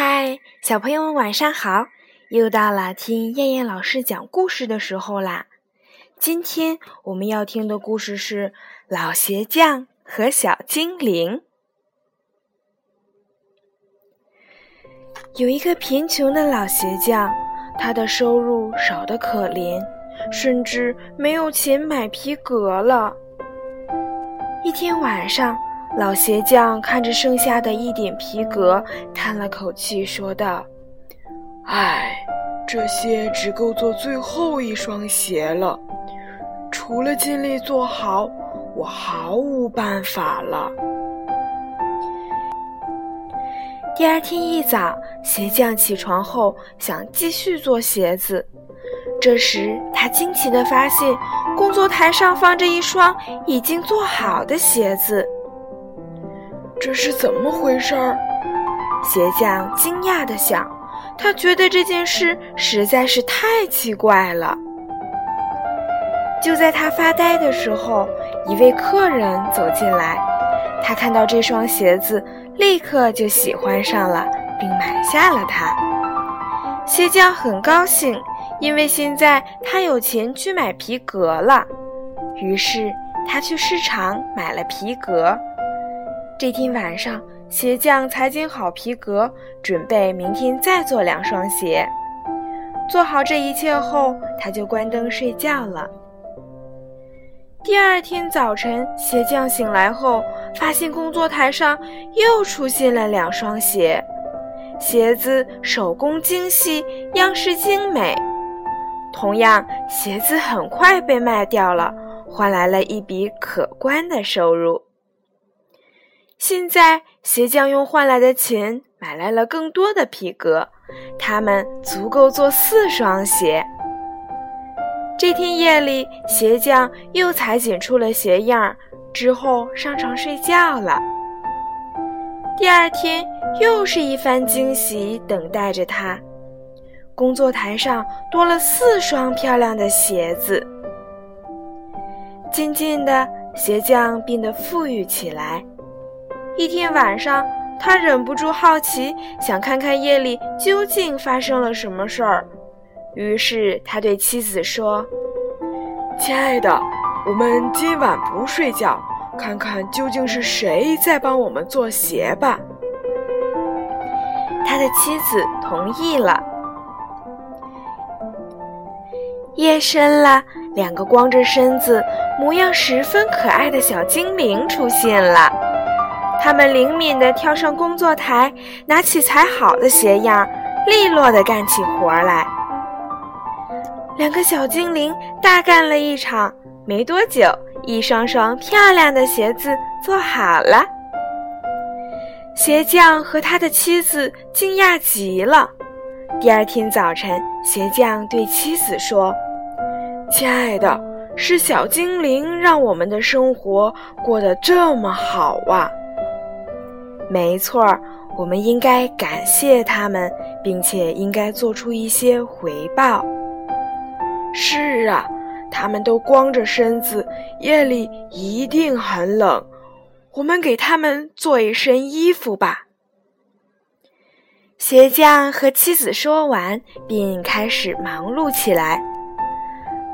嗨，小朋友们晚上好！又到了听燕燕老师讲故事的时候啦。今天我们要听的故事是《老鞋匠和小精灵》。有一个贫穷的老鞋匠，他的收入少得可怜，甚至没有钱买皮革了。一天晚上。老鞋匠看着剩下的一点皮革，叹了口气，说道：“唉，这些只够做最后一双鞋了。除了尽力做好，我毫无办法了。”第二天一早，鞋匠起床后想继续做鞋子，这时他惊奇地发现，工作台上放着一双已经做好的鞋子。这是怎么回事儿？鞋匠惊讶地想，他觉得这件事实在是太奇怪了。就在他发呆的时候，一位客人走进来，他看到这双鞋子，立刻就喜欢上了，并买下了它。鞋匠很高兴，因为现在他有钱去买皮革了。于是他去市场买了皮革。这天晚上，鞋匠裁剪好皮革，准备明天再做两双鞋。做好这一切后，他就关灯睡觉了。第二天早晨，鞋匠醒来后，发现工作台上又出现了两双鞋，鞋子手工精细，样式精美。同样，鞋子很快被卖掉了，换来了一笔可观的收入。现在，鞋匠用换来的钱买来了更多的皮革，它们足够做四双鞋。这天夜里，鞋匠又裁剪出了鞋样，之后上床睡觉了。第二天，又是一番惊喜等待着他，工作台上多了四双漂亮的鞋子。渐渐的，鞋匠变得富裕起来。一天晚上，他忍不住好奇，想看看夜里究竟发生了什么事儿。于是他对妻子说：“亲爱的，我们今晚不睡觉，看看究竟是谁在帮我们做鞋吧。”他的妻子同意了。夜深了，两个光着身子、模样十分可爱的小精灵出现了。他们灵敏地跳上工作台，拿起裁好的鞋样，利落地干起活来。两个小精灵大干了一场，没多久，一双双漂亮的鞋子做好了。鞋匠和他的妻子惊讶极了。第二天早晨，鞋匠对妻子说：“亲爱的，是小精灵让我们的生活过得这么好啊！”没错儿，我们应该感谢他们，并且应该做出一些回报。是啊，他们都光着身子，夜里一定很冷。我们给他们做一身衣服吧。鞋匠和妻子说完，并开始忙碌起来。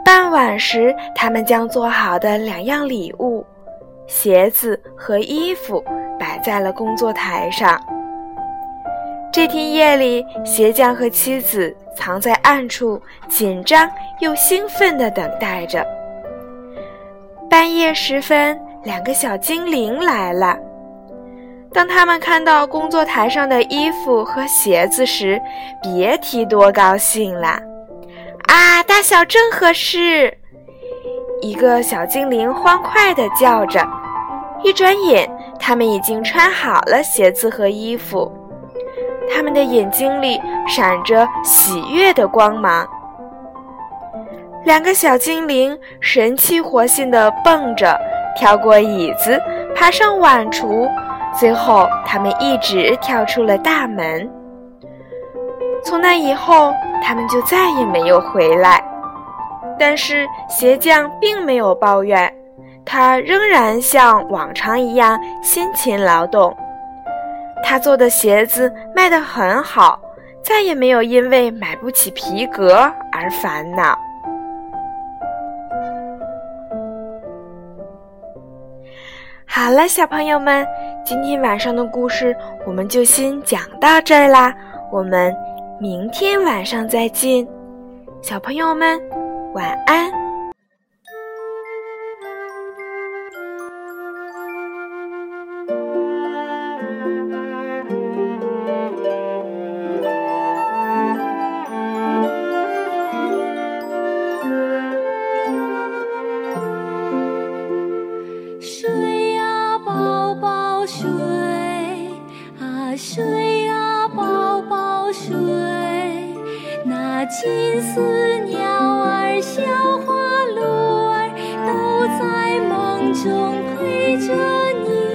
傍晚时，他们将做好的两样礼物——鞋子和衣服。摆在了工作台上。这天夜里，鞋匠和妻子藏在暗处，紧张又兴奋地等待着。半夜时分，两个小精灵来了。当他们看到工作台上的衣服和鞋子时，别提多高兴了！啊，大小正合适！一个小精灵欢快地叫着。一转眼。他们已经穿好了鞋子和衣服，他们的眼睛里闪着喜悦的光芒。两个小精灵神气活现地蹦着，跳过椅子，爬上碗橱，最后他们一直跳出了大门。从那以后，他们就再也没有回来。但是鞋匠并没有抱怨。他仍然像往常一样辛勤劳动，他做的鞋子卖卖得很好，再也没有因为买不起皮革而烦恼。好了，小朋友们，今天晚上的故事我们就先讲到这儿啦。我们明天晚上再见，小朋友们晚安。金丝鸟儿、小花鹿儿都在梦中陪着你。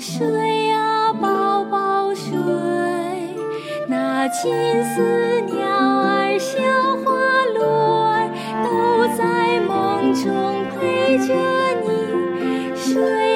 睡啊，宝宝睡，那金丝鸟儿、小花鹿儿都在梦中陪着你睡。